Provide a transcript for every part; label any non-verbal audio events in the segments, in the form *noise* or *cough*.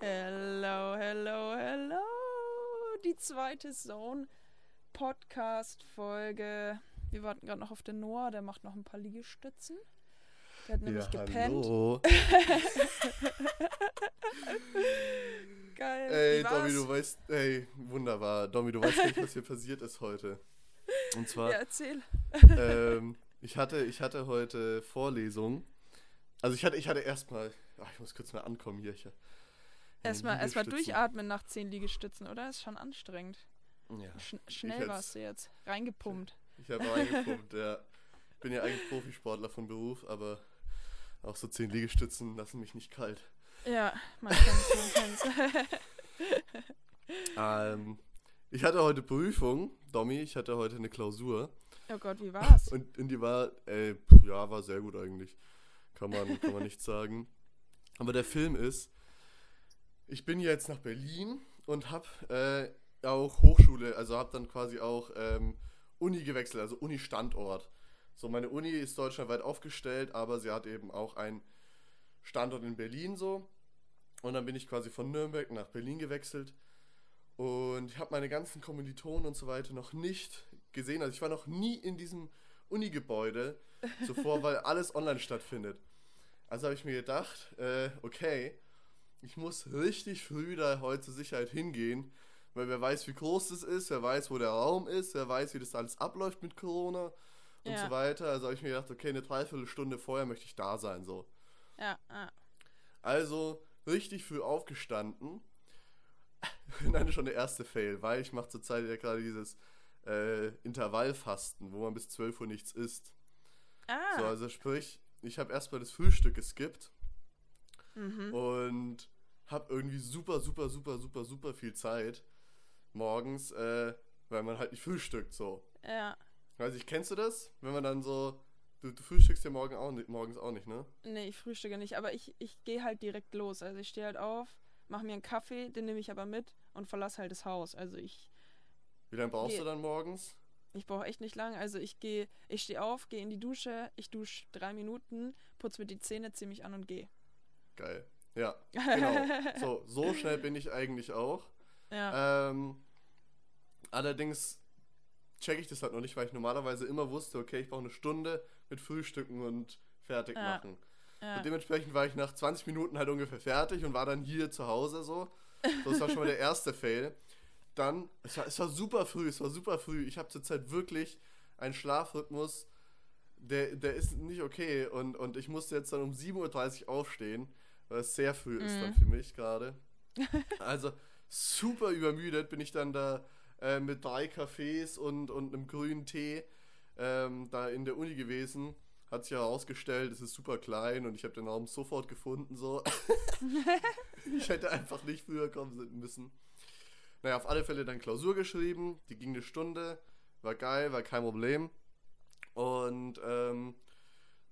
Hello, hello, hello. Die zweite Zone Podcast Folge. Wir warten gerade noch auf den Noah, der macht noch ein paar Liegestützen. Der hat nämlich ja, gepennt. Hallo. *laughs* Geil. Ey? Domi, du weißt, ey, wunderbar. Domi, du weißt nicht, was hier passiert ist heute. Und zwar, Ja, erzähl. ähm, ich hatte, ich hatte heute Vorlesung. Also ich hatte, ich hatte erstmal, ach, ich muss kurz mal ankommen hier. Ich, äh, Erstmal erstmal durchatmen nach zehn Liegestützen, oder? Ist schon anstrengend. Ja, Sch schnell warst du jetzt. Reingepumpt. ich habe reingepumpt, *laughs* ja. Ich bin ja eigentlich Profisportler von Beruf, aber auch so zehn Liegestützen lassen mich nicht kalt. Ja, man kennt's, man kennt's. *laughs* *laughs* Ähm, ich hatte heute Prüfung, Domi, ich hatte heute eine Klausur. oh Gott, wie war's? Und, und die war, ey, pf, ja, war sehr gut eigentlich. Kann man, kann man nicht sagen. Aber der Film ist, ich bin jetzt nach Berlin und hab äh, auch Hochschule, also hab dann quasi auch ähm, Uni gewechselt, also Uni-Standort. So, meine Uni ist deutschlandweit aufgestellt, aber sie hat eben auch einen Standort in Berlin so. Und dann bin ich quasi von Nürnberg nach Berlin gewechselt. Und ich habe meine ganzen Kommilitonen und so weiter noch nicht gesehen. Also ich war noch nie in diesem Uni-Gebäude zuvor, *laughs* weil alles online stattfindet. Also habe ich mir gedacht, äh, okay, ich muss richtig früh da heute zur Sicherheit hingehen, weil wer weiß, wie groß das ist, wer weiß, wo der Raum ist, wer weiß, wie das alles abläuft mit Corona und Ja. so weiter. Also habe ich mir gedacht, okay, eine Dreiviertelstunde vorher möchte ich da sein, so. Ja, ja. Also richtig früh aufgestanden. *laughs* Dann schon der erste Fail, weil ich mache zurzeit ja gerade dieses äh, Intervallfasten, wo man bis 12 Uhr nichts isst. Ah. So, also sprich, ich habe erstmal das Frühstück geskippt mhm. und habe irgendwie super, super, super, super, super viel Zeit morgens, äh, weil man halt nicht frühstückt so. Ja. Weiß ich, kennst du das? Wenn man dann so, du, du frühstückst ja morgen auch morgens auch nicht, ne? Nee, ich frühstücke nicht, aber ich, ich gehe halt direkt los. Also ich stehe halt auf, mache mir einen Kaffee, den nehme ich aber mit und verlasse halt das Haus. Also ich, Wie lange brauchst du dann morgens? Ich brauche echt nicht lang. Also ich gehe, ich stehe auf, gehe in die Dusche, ich dusche drei Minuten, putze mir die Zähne, ziehe mich an und gehe. Geil. Ja, *laughs* genau. So, so schnell bin ich eigentlich auch. Ja. Ähm, allerdings checke ich das halt noch nicht, weil ich normalerweise immer wusste, okay, ich brauche eine Stunde mit Frühstücken und fertig Ja. machen. ja. Und dementsprechend war ich nach 20 Minuten halt ungefähr fertig und war dann hier zu Hause so. So, das war schon mal der erste Fail. Dann, es war, es war super früh, es war super früh. Ich habe zurzeit wirklich einen Schlafrhythmus, der, der ist nicht okay. Und, und ich musste jetzt dann um 7.30 Uhr aufstehen, weil es sehr früh ist dann Mhm. für mich gerade. *laughs* Also super übermüdet bin ich dann da äh, mit drei Kaffees und, und einem grünen Tee ähm, da in der Uni gewesen. Hat sich herausgestellt, es ist super klein und ich habe den Raum sofort gefunden. So. *laughs* *laughs* ich hätte einfach nicht früher kommen müssen. Naja, auf alle Fälle dann Klausur geschrieben. Die ging eine Stunde. War geil, war kein Problem. Und ähm,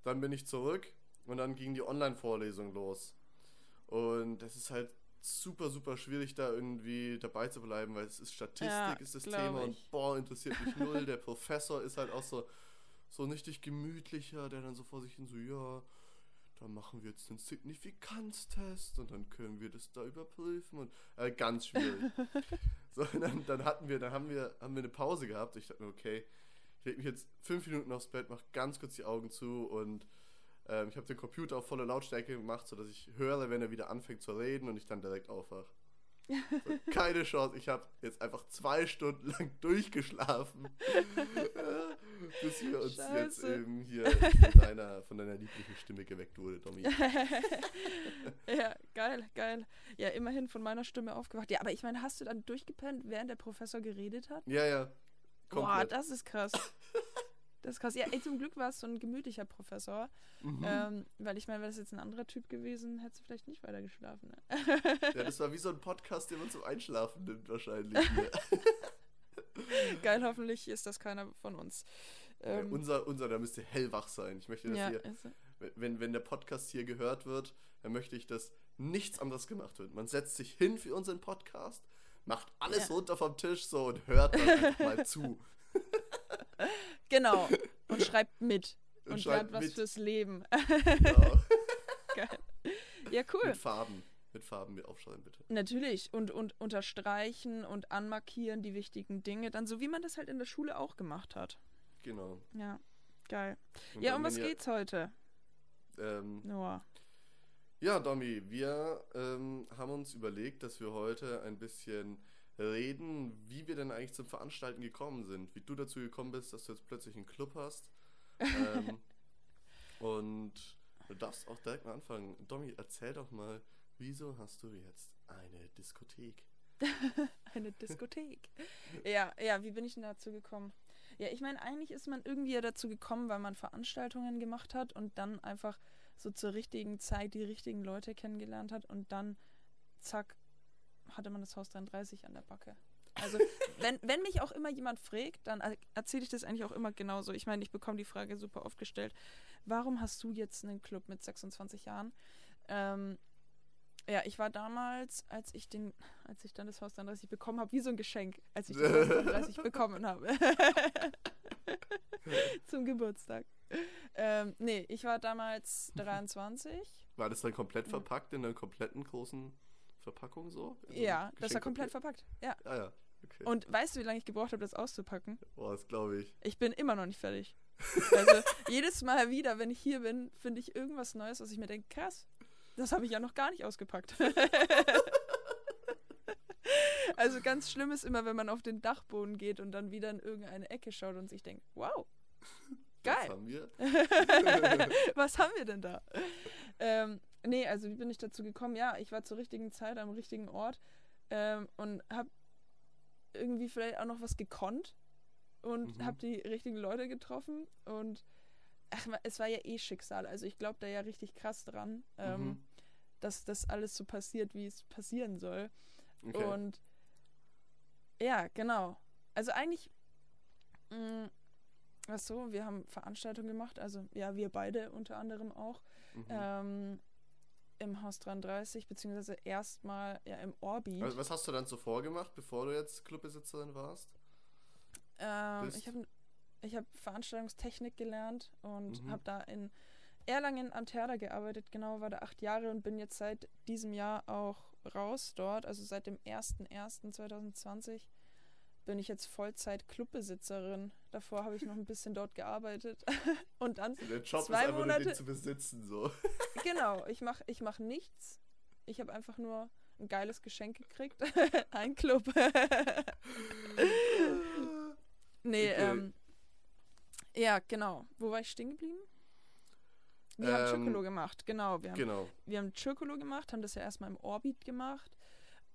dann bin ich zurück und dann ging die Online-Vorlesung los. Und das ist halt super, super schwierig, da irgendwie dabei zu bleiben, weil es ist Statistik, Ja, ist das Thema ich. und boah, interessiert mich null. *laughs* Der Professor ist halt auch so, so ein richtig gemütlicher, der dann so vor sich hin so, ja, da machen wir jetzt den Signifikanztest und dann können wir das da überprüfen und äh, ganz schwierig. *laughs* so, dann, dann hatten wir, dann haben wir, haben wir eine Pause gehabt. Ich dachte mir, okay, ich leg mich jetzt fünf Minuten aufs Bett, mach ganz kurz die Augen zu und ähm, ich habe den Computer auf volle Lautstärke gemacht, sodass ich höre, wenn er wieder anfängt zu reden und ich dann direkt aufwache. So, keine Chance. Ich habe jetzt einfach zwei Stunden lang durchgeschlafen, äh, bis wir uns jetzt Scheiße. eben hier von deiner, von deiner lieblichen Stimme geweckt wurde, Domi. *laughs* ja, geil, geil. Ja, immerhin von meiner Stimme aufgewacht. Ja, aber ich meine, hast du dann durchgepennt, während der Professor geredet hat? Ja, ja. Boah, Komplett. das ist krass. *laughs* Das ist krass. Ja, ey, zum Glück war es so ein gemütlicher Professor. Mhm. Ähm, weil ich meine, wäre das jetzt ein anderer Typ gewesen, hättest du vielleicht nicht weiter geschlafen. Ne? *laughs* Ja, das war wie so ein Podcast, den man zum Einschlafen nimmt wahrscheinlich. Ne? *laughs* Geil, hoffentlich ist das keiner von uns. Ja, Ähm, unser, unser, da müsste hellwach sein. Ich möchte, dass ja, hier, wenn, wenn der Podcast hier gehört wird, dann möchte ich, dass nichts anderes gemacht wird. Man setzt sich hin für unseren Podcast, macht alles Ja. runter vom Tisch so und hört dann einfach mal zu. *laughs* genau. *laughs* Und schreibt mit. Und Und, schreibt lernt was mit. fürs Leben. Genau. *laughs* Geil. Ja, cool. Mit Farben. Mit Farben mit aufschreiben, bitte. Natürlich. Und, und unterstreichen und anmarkieren die wichtigen Dinge. Dann so, wie man das halt in der Schule auch gemacht hat. Genau. Ja, geil. Und ja, um was geht's heute, Ähm, Noah? ja, Domi, wir ähm, haben uns überlegt, dass wir heute ein bisschen reden, wie wir denn eigentlich zum Veranstalten gekommen sind. Wie du dazu gekommen bist, dass du jetzt plötzlich einen Club hast. ähm, *laughs* und du darfst auch direkt mal anfangen. Domi, erzähl doch mal, wieso hast du jetzt eine Diskothek? *laughs* Eine Diskothek. ja, ja, wie bin ich denn dazu gekommen? Ja, ich meine, eigentlich ist man irgendwie ja dazu gekommen, weil man Veranstaltungen gemacht hat und dann einfach so zur richtigen Zeit die richtigen Leute kennengelernt hat und dann, zack, hatte man das Haus 33 an der Backe. Also, *laughs* wenn, wenn mich auch immer jemand fragt, dann er- erzähle ich das eigentlich auch immer genauso. Ich meine, ich bekomme die Frage super oft gestellt, warum hast du jetzt einen Club mit 26 Jahren? Ähm, ja, ich war damals, als ich den, als ich dann das Haus 33 bekommen habe, wie so ein Geschenk, als ich das Haus 33 *laughs* bekommen habe. *laughs* Zum Geburtstag. Ähm, nee, ich war damals 23. War das dann komplett verpackt in einer kompletten großen Verpackung so? In so einem Ja, das war komplett verpackt. Ja. Ah ja, okay. Und weißt du, wie lange ich gebraucht habe, das auszupacken? Boah, das glaube ich. Ich bin immer noch nicht fertig. *laughs* Also jedes Mal wieder, wenn ich hier bin, finde ich irgendwas Neues, was ich mir denke, krass, das habe ich ja noch gar nicht ausgepackt. *laughs* also ganz schlimm ist immer, wenn man auf den Dachboden geht und dann wieder in irgendeine Ecke schaut und sich denkt, wow, Geil. haben wir. *laughs* was haben wir denn da? Ähm, nee, also wie bin ich dazu gekommen? Ja, ich war zur richtigen Zeit am richtigen Ort ähm, und habe irgendwie vielleicht auch noch was gekonnt und Mhm. habe die richtigen Leute getroffen und ach, es war ja eh Schicksal. Also ich glaube da ja richtig krass dran, ähm, Mhm. dass das alles so passiert, wie es passieren soll. Okay. Und ja, genau. Also eigentlich, mh, ach so, wir haben Veranstaltungen gemacht, also ja, wir beide unter anderem auch, mhm. ähm, im Haus 33, beziehungsweise erstmal ja im Orbit. Also, was hast du dann zuvor gemacht, bevor du jetzt Clubbesitzerin warst? ähm, ich habe ich hab Veranstaltungstechnik gelernt und Mhm. habe da in Erlangen am Theater gearbeitet, genau, war da acht Jahre und bin jetzt seit diesem Jahr auch raus dort, also seit dem 01.01.2020 bin ich jetzt Vollzeit Clubbesitzerin. Davor habe ich noch ein bisschen dort gearbeitet *laughs* und dann Der Job Zwei ist einfach nur Monate- den zu besitzen, so. *laughs* Genau, ich mache ich mach nichts. Ich habe einfach nur ein geiles Geschenk gekriegt. *laughs* ein Club. nee, Okay. ähm. Ja, genau. Wo war ich stehen geblieben? Wir haben Ähm, Chircolo gemacht, genau. Wir haben, Genau. wir haben Chircolo gemacht, haben das ja erstmal im Orbit gemacht.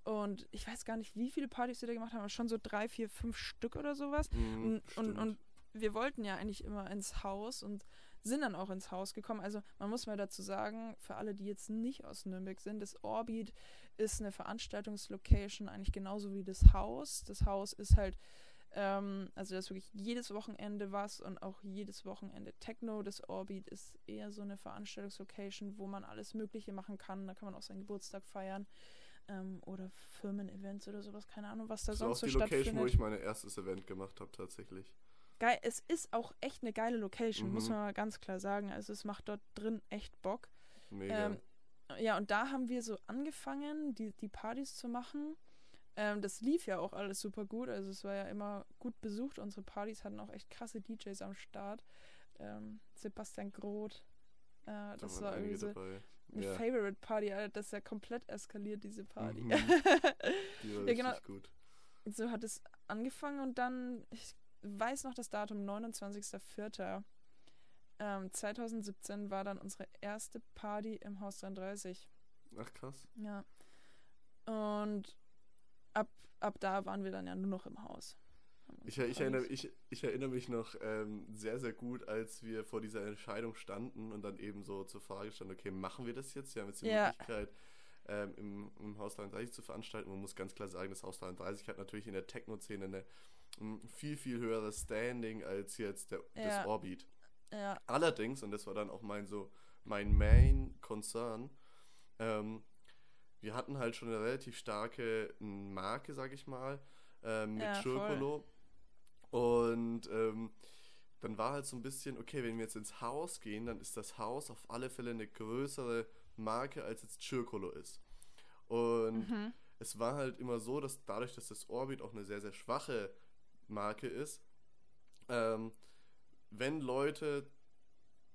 Und ich weiß gar nicht, wie viele Partys wir da gemacht haben, aber schon so drei, vier, fünf Stück oder sowas. Mhm, Und, und, und wir wollten ja eigentlich immer ins Haus und sind dann auch ins Haus gekommen. Also man muss mal dazu sagen, für alle, die jetzt nicht aus Nürnberg sind, das Orbit ist eine Veranstaltungslocation, eigentlich genauso wie das Haus. Das Haus ist halt, ähm, also das ist wirklich jedes Wochenende was und auch jedes Wochenende Techno. Das Orbit ist eher so eine Veranstaltungslocation, wo man alles Mögliche machen kann. Da kann man auch seinen Geburtstag feiern. Ähm, oder Firmen-Events oder sowas, keine Ahnung, was da Das war auch sonst so die Location, stattfindet. wo ich mein erstes Event gemacht habe, tatsächlich. Geil, es ist auch echt eine geile Location, muss Mhm. man mal ganz klar sagen. Also es macht dort drin echt Bock. Mega. Ähm, ja, und da haben wir so angefangen, die, die Partys zu machen. Ähm, das lief ja auch alles super gut. Also es war ja immer gut besucht. Unsere Partys hatten auch echt krasse DJs am Start. Ähm, Sebastian Groth. Äh, da das waren war irgendwie so dabei. Ja. Favorite Party, Alter. Das ist ja komplett eskaliert, diese Party. Mhm. *laughs* Die war Ja, genau. gut. so hat es angefangen und dann, ich weiß noch das Datum, 29.04. Ähm, 2017 war dann unsere erste Party im Haus 33. Ach krass. Ja. Und ab, ab da waren wir dann ja nur noch im Haus. Ich, ich, erinnere, ich, ich erinnere mich noch ähm, sehr, sehr gut, als wir vor dieser Entscheidung standen und dann eben so zur Frage standen, okay, machen wir das jetzt? Wir haben jetzt die Ja. Möglichkeit, ähm, im, im Haus 33 zu veranstalten. Man muss ganz klar sagen, das Haus 33 hat natürlich in der Techno-Szene eine, ein viel, viel höheres Standing als jetzt der, Ja. das Orbit. Ja, Allerdings, und das war dann auch mein so mein Main Concern, ähm, wir hatten halt schon eine relativ starke Marke, sag ich mal, ähm, mit Ja, voll. Und ähm, dann war halt so ein bisschen, okay, wenn wir jetzt ins Haus gehen, dann ist das Haus auf alle Fälle eine größere Marke als jetzt Circolo ist. Und mhm. es war halt immer so, dass dadurch, dass das Orbit auch eine sehr, sehr schwache Marke ist, ähm, wenn Leute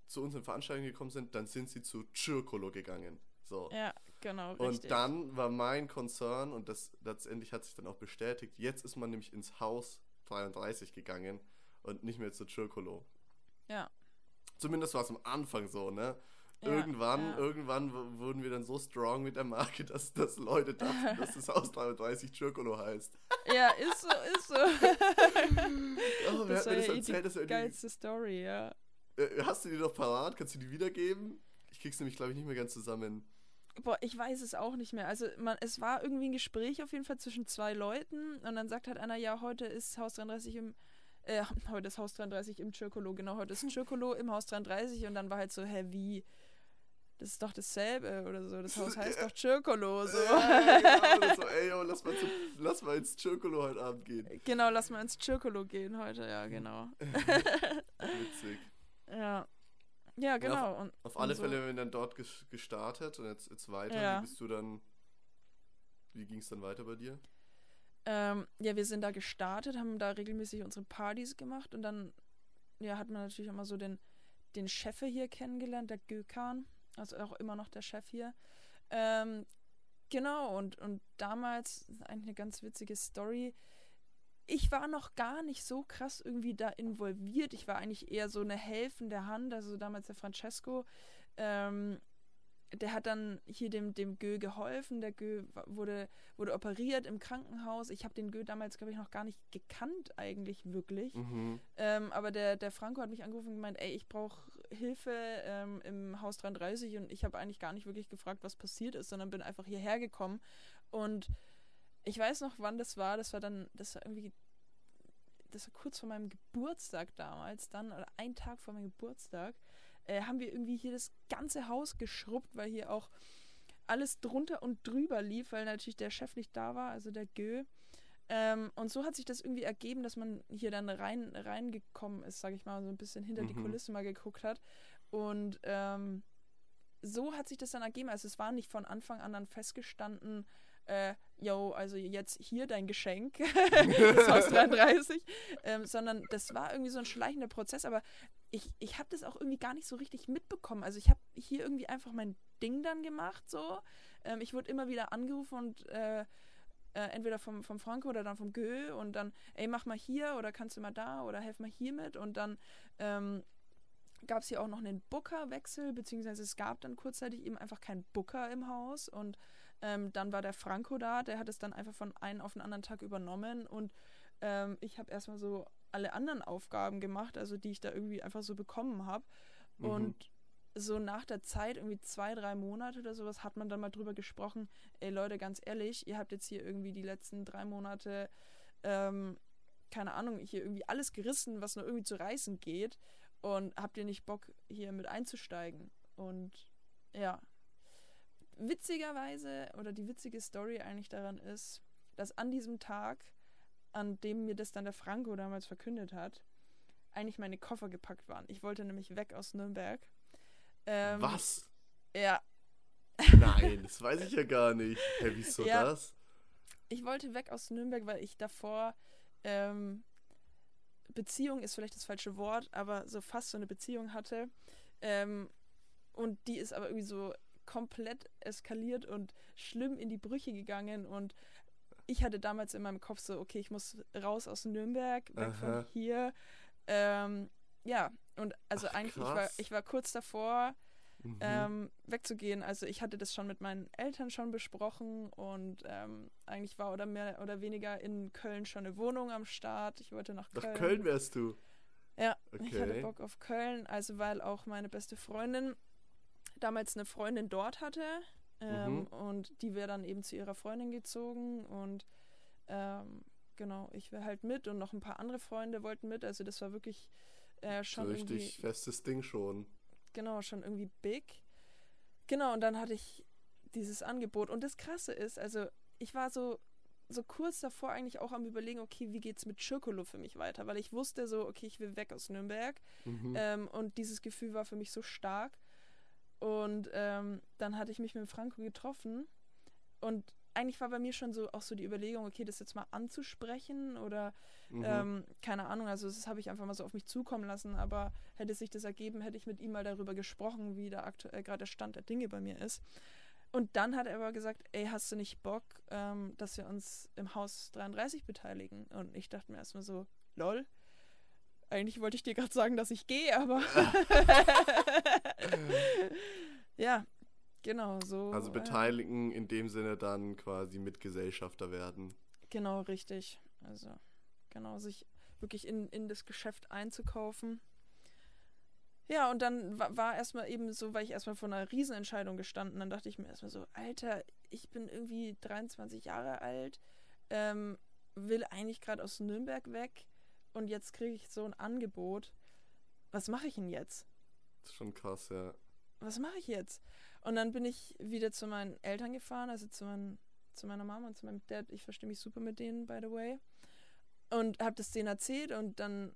zu uns in Veranstaltungen gekommen sind, dann sind sie zu Circolo gegangen. So. Ja, genau. Und dann war mein Konzern, und das letztendlich hat sich dann auch bestätigt, jetzt ist man nämlich ins Haus 33 gegangen und nicht mehr zu Circolo. Ja. Zumindest war es am Anfang so, ne? Ja, irgendwann, ja. irgendwann wurden wir dann so strong mit der Marke, dass, dass Leute dachten, dass das Haus 33 Circolo heißt. Ja, ist so, ist so. *laughs* oh, das mir das erzählt? Das ist geilste Story, ja. Äh, hast du die noch parat? Kannst du die wiedergeben? Ich krieg's nämlich, glaube ich, nicht mehr ganz zusammen. Boah, ich weiß es auch nicht mehr. Also man, es war irgendwie ein Gespräch auf jeden Fall zwischen zwei Leuten und dann sagt halt einer, ja, heute ist Haus 33 im, äh, *laughs* heute ist Haus 33 im Circolo, genau, heute ist Circolo im Haus 33 und dann war halt so, hä, wie? Das ist doch dasselbe oder so, das Haus *laughs* heißt doch Circolo, so. Ja, genau, so, ey, yo, lass mal, zu, *laughs* lass mal ins Circolo heute Abend gehen. Genau, lass mal ins Circolo gehen heute, ja, genau. Witzig. Ja. Ja, genau. Ja, auf, und, auf alle und so. Fälle, wenn dann dort gestartet und jetzt, jetzt weiter, ja. wie bist du dann, wie ging es dann weiter bei dir? Ähm, ja, wir sind da gestartet, haben da regelmäßig unsere Partys gemacht und dann, ja, hat man natürlich auch mal so den, den Chef hier kennengelernt, der Gökan, also auch immer noch der Chef hier. Ähm, genau, und, und damals, eigentlich eine ganz witzige Story, ich war noch gar nicht so krass irgendwie da involviert. Ich war eigentlich eher so eine helfende Hand. Also damals der Francesco, ähm, der hat dann hier dem, dem Gö geholfen. Der Gö wurde, wurde operiert im Krankenhaus. Ich habe den Gö damals, glaube ich, noch gar nicht gekannt, eigentlich wirklich. Mhm. Ähm, aber der, der Franco hat mich angerufen und gemeint, ey, ich brauche Hilfe ähm, im Haus 33 und ich habe eigentlich gar nicht wirklich gefragt, was passiert ist, sondern bin einfach hierher gekommen. Und ich weiß noch, wann das war. Das war dann, das war irgendwie, das war kurz vor meinem Geburtstag damals, dann, oder ein Tag vor meinem Geburtstag, äh, haben wir irgendwie hier das ganze Haus geschrubbt, weil hier auch alles drunter und drüber lief, weil natürlich der Chef nicht da war, also der Gö. Ähm, und so hat sich das irgendwie ergeben, dass man hier dann rein reingekommen ist, sage ich mal, so ein bisschen hinter mhm. die Kulisse mal geguckt hat. Und ähm, so hat sich das dann ergeben. Also es war nicht von Anfang an dann festgestanden, äh, yo, also jetzt hier dein Geschenk, *laughs* das Haus *laughs* 33, ähm, sondern das war irgendwie so ein schleichender Prozess, aber ich, ich habe das auch irgendwie gar nicht so richtig mitbekommen. Also ich habe hier irgendwie einfach mein Ding dann gemacht, so. Ähm, ich wurde immer wieder angerufen und äh, äh, entweder vom, vom Franco oder dann vom Gö und dann, ey, mach mal hier oder kannst du mal da oder helf mal hier mit und dann ähm, gab es hier auch noch einen Booker-Wechsel, beziehungsweise es gab dann kurzzeitig eben einfach keinen Booker im Haus und ähm, dann war der Franco da, der hat es dann einfach von einem auf den anderen Tag übernommen und ähm, ich habe erstmal so alle anderen Aufgaben gemacht, also die ich da irgendwie einfach so bekommen habe. Mhm. Und so nach der Zeit, irgendwie zwei, drei Monate oder sowas, hat man dann mal drüber gesprochen, ey Leute, ganz ehrlich, ihr habt jetzt hier irgendwie die letzten drei Monate, ähm, keine Ahnung, hier irgendwie alles gerissen, was nur irgendwie zu reißen geht. Und habt ihr nicht Bock, hier mit einzusteigen? Und ja, witzigerweise, oder die witzige Story eigentlich daran ist, dass an diesem Tag, an dem mir das dann der Franco damals verkündet hat, eigentlich meine Koffer gepackt waren. Ich wollte nämlich weg aus Nürnberg. Ähm, Was? Ja. Nein, das weiß ich ja gar nicht. Hey, wieso ja, das? Ich wollte weg aus Nürnberg, weil ich davor ähm, Beziehung ist vielleicht das falsche Wort, aber so fast so eine Beziehung hatte. Ähm, und die ist aber irgendwie so komplett eskaliert und schlimm in die Brüche gegangen und ich hatte damals in meinem Kopf so, okay, ich muss raus aus Nürnberg, weg Aha. von hier. Ähm, ja, und also Ach, eigentlich, ich war, ich war kurz davor, mhm. ähm, wegzugehen. Also ich hatte das schon mit meinen Eltern schon besprochen und ähm, eigentlich war oder mehr oder weniger in Köln schon eine Wohnung am Start. Ich wollte nach Köln. Nach Köln wärst du. Ja, okay. ich hatte Bock auf Köln, also weil auch meine beste Freundin damals eine Freundin dort hatte ähm, mhm. und die wäre dann eben zu ihrer Freundin gezogen und ähm, genau, ich wäre halt mit und noch ein paar andere Freunde wollten mit, also das war wirklich äh, schon so richtig festes Ding schon. Genau, schon irgendwie big. Genau, und dann hatte ich dieses Angebot und das Krasse ist, also ich war so so kurz davor eigentlich auch am überlegen, okay, wie geht's mit Circolo für mich weiter, weil ich wusste so, okay, ich will weg aus Nürnberg mhm. ähm, und dieses Gefühl war für mich so stark Und ähm, dann hatte ich mich mit Franco getroffen und eigentlich war bei mir schon so auch so die Überlegung, okay, das jetzt mal anzusprechen oder mhm. ähm, keine Ahnung, also das habe ich einfach mal so auf mich zukommen lassen, aber hätte sich das ergeben, hätte ich mit ihm mal darüber gesprochen, wie da aktuell gerade der Stand der Dinge bei mir ist. Und dann hat er aber gesagt, ey, hast du nicht Bock, ähm, dass wir uns im Haus 33 beteiligen? Und ich dachte mir erstmal so, lol. Eigentlich wollte ich dir gerade sagen, dass ich gehe, aber *laughs* ja, Genau, so. Also beteiligen äh, in dem Sinne dann quasi Mitgesellschafter werden. Genau, richtig. Also, genau, sich wirklich in, in das Geschäft einzukaufen. Ja, und dann war, war erstmal eben so, weil ich erstmal vor einer Riesenentscheidung gestanden, dann dachte ich mir erstmal so, Alter, ich bin irgendwie 23 Jahre alt, ähm, will eigentlich gerade aus Nürnberg weg und jetzt kriege ich so ein Angebot. Was mache ich denn jetzt? Das ist schon krass, ja. Was mache ich jetzt? Und dann bin ich wieder zu meinen Eltern gefahren, also zu, mein, zu meiner Mama und zu meinem Dad. Ich verstehe mich super mit denen, by the way. Und habe das denen erzählt und dann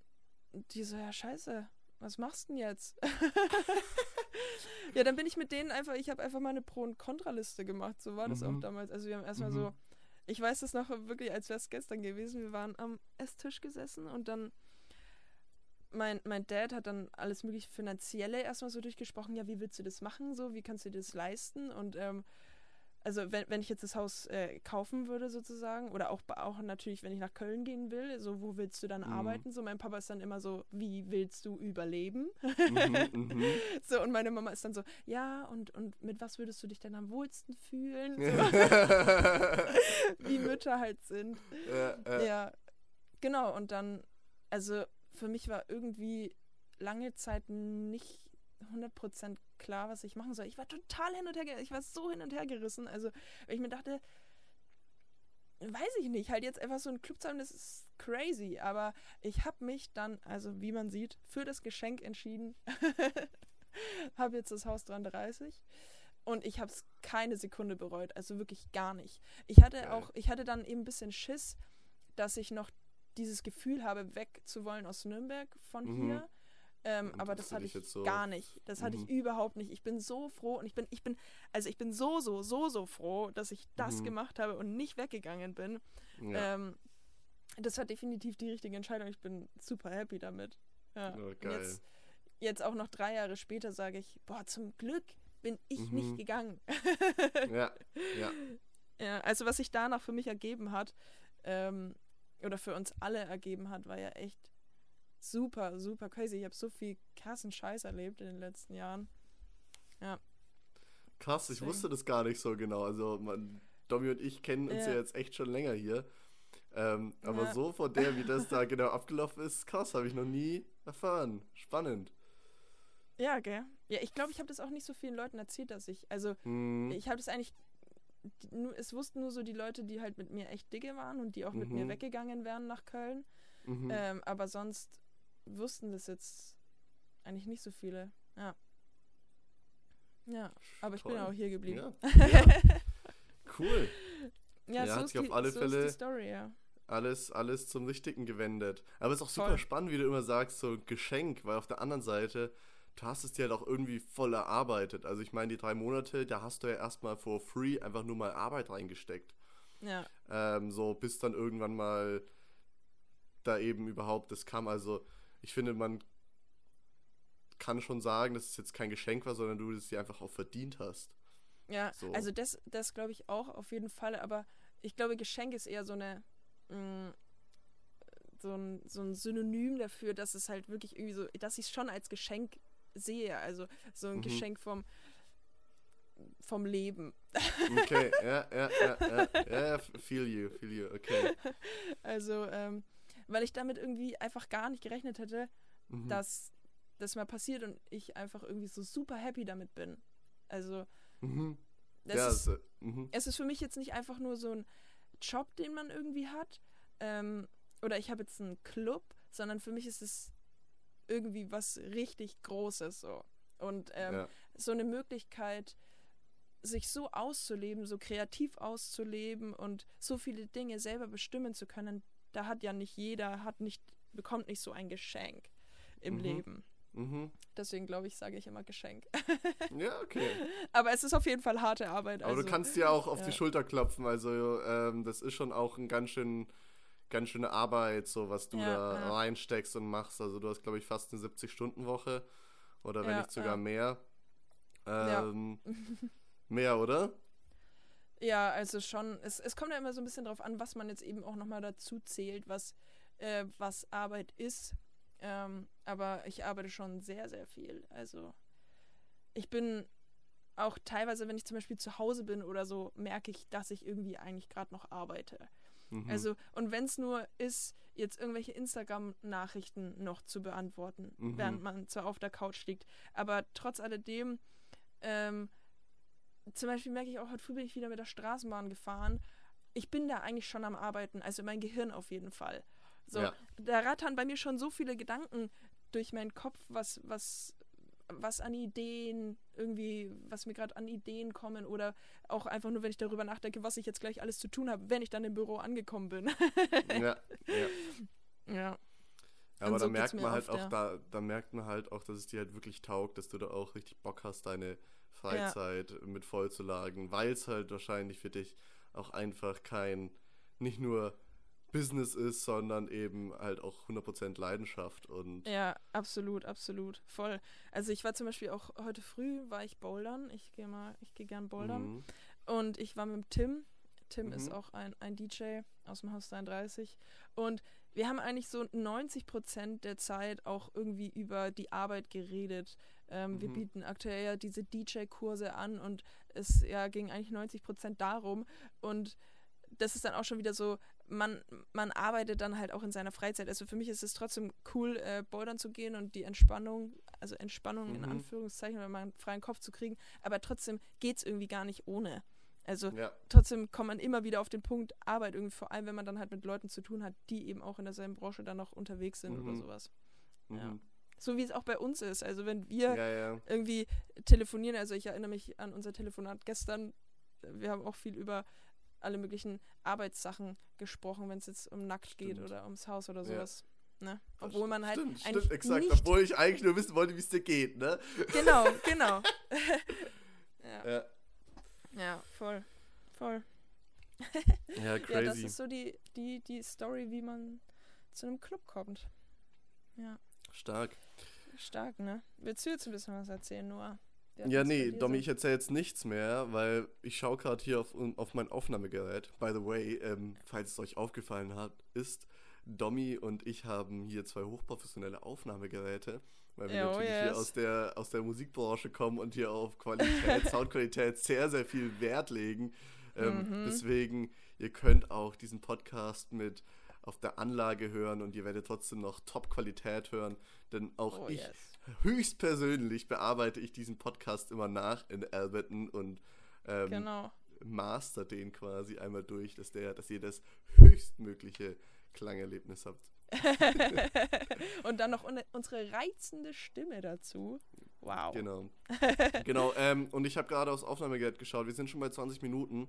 die so, ja, scheiße, was machst du denn jetzt? *laughs* ja, dann bin ich mit denen einfach, ich habe einfach mal eine Pro- und Kontraliste gemacht. So war das mhm. auch damals. Also wir haben erstmal mhm. so, ich weiß das noch wirklich, als wäre es gestern gewesen. Wir waren am Esstisch gesessen und dann mein, mein Dad hat dann alles mögliche Finanzielle erstmal so durchgesprochen. Ja, wie willst du das machen? So, wie kannst du dir das leisten? Und ähm, also wenn, wenn ich jetzt das Haus äh, kaufen würde sozusagen oder auch, auch natürlich, wenn ich nach Köln gehen will, so wo willst du dann mhm. arbeiten? So mein Papa ist dann immer so, wie willst du überleben? Mhm, mhm. *laughs* so und meine Mama ist dann so, ja und, und mit was würdest du dich denn am wohlsten fühlen? So. *laughs* wie Mütter halt sind. Ja, ja. ja, genau und dann, also für mich war irgendwie lange Zeit nicht 100% klar, was ich machen soll. Ich war total hin und her, ich war so hin und her gerissen. Also, weil ich mir dachte, weiß ich nicht, halt jetzt einfach so ein Club zu haben, das ist crazy. Aber ich habe mich dann, also wie man sieht, für das Geschenk entschieden. *laughs* habe jetzt das Haus 33 und ich habe es keine Sekunde bereut, also wirklich gar nicht. Ich hatte auch, ich hatte dann eben ein bisschen Schiss, dass ich noch dieses Gefühl habe, wegzuwollen aus Nürnberg von mhm. hier. Ähm, aber das, hatte ich so gar nicht. Das mhm. hatte ich mhm. überhaupt nicht. Ich bin so froh und ich bin, ich bin, also ich bin so, so, so, so froh, dass ich das mhm. gemacht habe und nicht weggegangen bin. Ja. Ähm, das war definitiv die richtige Entscheidung. Ich bin super happy damit. Ja. Oh, jetzt, jetzt auch noch drei Jahre später sage ich, boah, zum Glück bin ich mhm. nicht gegangen. ja, ja. *laughs* Ja, also was sich danach für mich ergeben hat, ähm, oder für uns alle ergeben hat, war ja echt super, super crazy. Ich habe so viel krassen Scheiß erlebt in den letzten Jahren. Ja. Krass, ich Deswegen. wusste das gar nicht so genau. Also, man, Domi und ich kennen uns ja, ja jetzt echt schon länger hier. Ähm, aber ja. so von der, wie das da *laughs* genau abgelaufen ist, krass, habe ich noch nie erfahren. Spannend. Ja, gell? Ja, ich glaube, ich habe das auch nicht so vielen Leuten erzählt, dass ich, also, hm. ich habe das eigentlich es wussten nur so die Leute, die halt mit mir echt dicke waren und die auch mhm. mit mir mhm. weggegangen wären nach Köln. Mhm. Ähm, aber sonst wussten das jetzt eigentlich nicht so viele. Ja. Ja, aber ich Toll. bin auch hier geblieben. Ja. *laughs* ja. cool. Ja, ja so hat sich auf alle so Fälle Story, ja. alles, alles zum Richtigen gewendet. Aber es ist auch super Voll. spannend, wie du immer sagst, so ein Geschenk, weil auf der anderen Seite du hast es dir halt auch irgendwie voll erarbeitet. Also ich meine, die drei Monate, da hast du ja erstmal for free einfach nur mal Arbeit reingesteckt. Ja. Ähm, so bis dann irgendwann mal da eben überhaupt das kam. Also ich finde, man kann schon sagen, dass es jetzt kein Geschenk war, sondern du es dir einfach auch verdient hast. Ja, so. also das, das glaube ich auch auf jeden Fall, aber ich glaube, Geschenk ist eher so eine mh, mm, so ein, so ein Synonym dafür, dass es halt wirklich irgendwie so, dass ich es schon als Geschenk sehe. Also so ein mhm. Geschenk vom, vom Leben. Okay, *laughs* ja, ja, ja, ja, ja, feel you, feel you, okay. Also, ähm, weil ich damit irgendwie einfach gar nicht gerechnet hätte, mhm. dass das mal passiert und ich einfach irgendwie so super happy damit bin. Also, mhm. ja, ist, also, es ist für mich jetzt nicht einfach nur so ein Job, den man irgendwie hat, ähm, oder ich habe jetzt einen Club, sondern für mich ist es irgendwie was richtig Großes so. Und ähm, ja. so eine Möglichkeit, sich so auszuleben, so kreativ auszuleben und so viele Dinge selber bestimmen zu können, da hat ja nicht jeder, hat nicht, bekommt nicht so ein Geschenk im mhm. Leben. Mhm. Deswegen glaube ich, sage ich immer Geschenk. *laughs* Ja, okay. Aber es ist auf jeden Fall harte Arbeit. Aber Also, du kannst dir auch auf ja. die Schulter klopfen. Also ähm, das ist schon auch ein ganz schön, ganz schöne Arbeit, so was du Ja, da ja. reinsteckst und machst. Also du hast, glaube ich, fast eine 70-Stunden-Woche oder wenn nicht sogar mehr. Ähm, Mehr, oder? Ja, also schon. Es, es kommt ja immer so ein bisschen drauf an, was man jetzt eben auch nochmal dazu zählt, was, äh, was Arbeit ist. Ähm, aber ich arbeite schon sehr, sehr viel. Also ich bin auch teilweise, wenn ich zum Beispiel zu Hause bin oder so, merke ich, dass ich irgendwie eigentlich gerade noch arbeite. Mhm. Also, und wenn es nur ist, jetzt irgendwelche Instagram-Nachrichten noch zu beantworten, Mhm. während man zwar auf der Couch liegt. Aber trotz alledem, ähm, zum Beispiel merke ich auch, heute früh bin ich wieder mit der Straßenbahn gefahren. Ich bin da eigentlich schon am Arbeiten, also mein Gehirn auf jeden Fall. So, Ja. da rattern bei mir schon so viele Gedanken durch meinen Kopf, was, was, was an Ideen irgendwie, was mir gerade an Ideen kommen oder auch einfach nur, wenn ich darüber nachdenke, was ich jetzt gleich alles zu tun habe, wenn ich dann im Büro angekommen bin. ja, ja. *laughs* ja. Aber da so geht's merkt man halt oft, auch, ja. da, da merkt man halt auch, dass es dir halt wirklich taugt, dass du da auch richtig Bock hast, deine Freizeit mit vollzulagen, weil es halt wahrscheinlich für dich auch einfach kein, nicht nur Business ist, sondern eben halt auch 100% Leidenschaft und Ja, absolut, absolut. Voll. Also ich war zum Beispiel auch heute früh, war ich bouldern. Ich gehe mal, ich gehe gern bouldern. Mhm. Und ich war mit Tim. Tim ist Mhm. auch ein, ein DJ aus dem Haus 33. Und wir haben eigentlich so 90 Prozent der Zeit auch irgendwie über die Arbeit geredet. Ähm, Wir Mhm. bieten aktuell ja diese DJ-Kurse an und es ja, ging eigentlich 90 Prozent darum. Und das ist dann auch schon wieder so, man, man arbeitet dann halt auch in seiner Freizeit. Also für mich ist es trotzdem cool, äh, bouldern zu gehen und die Entspannung, also Entspannung in Mhm. Anführungszeichen, oder mal einen freien Kopf zu kriegen. Aber trotzdem geht es irgendwie gar nicht ohne. Also ja, trotzdem kommt man immer wieder auf den Punkt Arbeit irgendwie, vor allem wenn man dann halt mit Leuten zu tun hat, die eben auch in derselben Branche dann noch unterwegs sind oder Mhm. sowas. mhm. Ja. So wie es auch bei uns ist. Also wenn wir ja, ja. irgendwie telefonieren, also ich erinnere mich an unser Telefonat gestern, wir haben auch viel über alle möglichen Arbeitssachen gesprochen, wenn es jetzt um nackt geht Stimmt. oder ums Haus oder Ja. sowas. Ne? Das Obwohl man halt stimmt, eigentlich stimmt, exakt, nicht... obwohl ich eigentlich nur wissen wollte, wie es dir geht, ne? Genau, *laughs* genau. *laughs* ja, Ja, ja, voll. Voll. ja *laughs* Ja, das crazy. ist so die, die, die Story, wie man zu einem Club kommt. Ja, Stark. stark, ne? Willst du jetzt ein bisschen was erzählen, Noah? Ja, nee, Domi, ich erzähle jetzt nichts mehr, weil ich schaue gerade hier auf, auf mein Aufnahmegerät. By the way, ähm, falls es euch aufgefallen hat, ist, Domi und ich haben hier zwei hochprofessionelle Aufnahmegeräte, weil wir oh natürlich hier yes. aus der, aus der Musikbranche kommen und hier auf Qualität, *laughs* Soundqualität sehr, sehr viel Wert legen. Ähm, Mhm. Deswegen, ihr könnt auch diesen Podcast mit auf der Anlage hören und ihr werdet trotzdem noch Top-Qualität hören, denn auch Oh, ich yes. höchstpersönlich bearbeite ich diesen Podcast immer nach in Ableton und ähm, Genau. master den quasi einmal durch, dass, der, dass ihr das höchstmögliche Klangerlebnis habt. *laughs* Und dann noch unsere reizende Stimme dazu. Wow. Genau. genau, ähm, und ich habe gerade aufs Aufnahmegerät geschaut, wir sind schon bei 20 Minuten.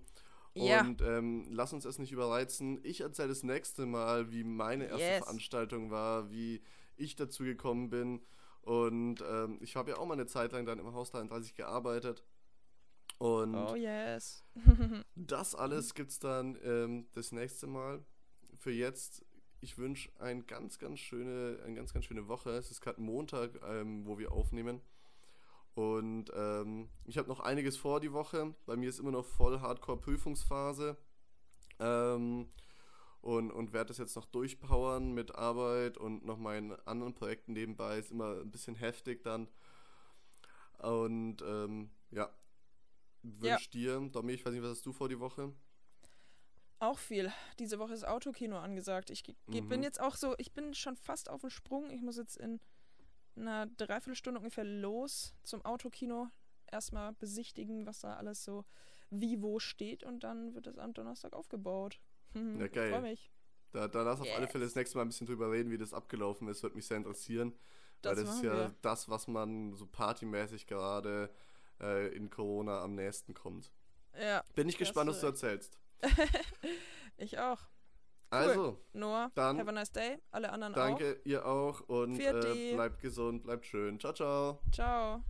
Ja. Und ähm, lass uns es nicht überreizen. Ich erzähle das nächste Mal, wie meine erste Yes. Veranstaltung war, wie ich dazu gekommen bin. Und ähm, ich habe ja auch mal eine Zeit lang dann im Haus 33 gearbeitet. Und Oh yes. *laughs* das alles gibt es dann ähm, das nächste Mal. Für jetzt, ich wünsche ein ganz, ganz schöne, eine ganz, ganz schöne Woche. Es ist gerade Montag, ähm, wo wir aufnehmen. Und ähm, ich habe noch einiges vor die Woche. Bei mir ist immer noch voll Hardcore-Prüfungsphase. Ähm, und, und werde das jetzt noch durchpowern mit Arbeit und noch meinen anderen Projekten nebenbei. Ist immer ein bisschen heftig dann. Und ähm, ja, Ja. wünsch dir, Domi, ich weiß nicht, was hast du vor die Woche? Auch viel. Diese Woche ist Autokino angesagt. Ich ge- bin Mhm. jetzt auch so, ich bin schon fast auf dem Sprung. Ich muss jetzt in einer Dreiviertelstunde ungefähr los zum Autokino. Erstmal besichtigen, was da alles so wie wo steht und dann wird es am Donnerstag aufgebaut. Hm, *laughs* Ja, geil. Freue mich. Da, da lass auf alle Yes. Fälle das nächste Mal ein bisschen drüber reden, wie das abgelaufen ist. Würde mich sehr interessieren. Das weil das ist ja wir. das, was man so partymäßig gerade äh, in Corona am nächsten kommt. Ja, Bin ich gespannt, was du erzählst. *laughs* ich auch. Also, Noah, Dann have a nice day. Alle anderen danke ihr auch und äh, bleibt gesund, bleibt schön. Ciao, ciao. auch. Ciao.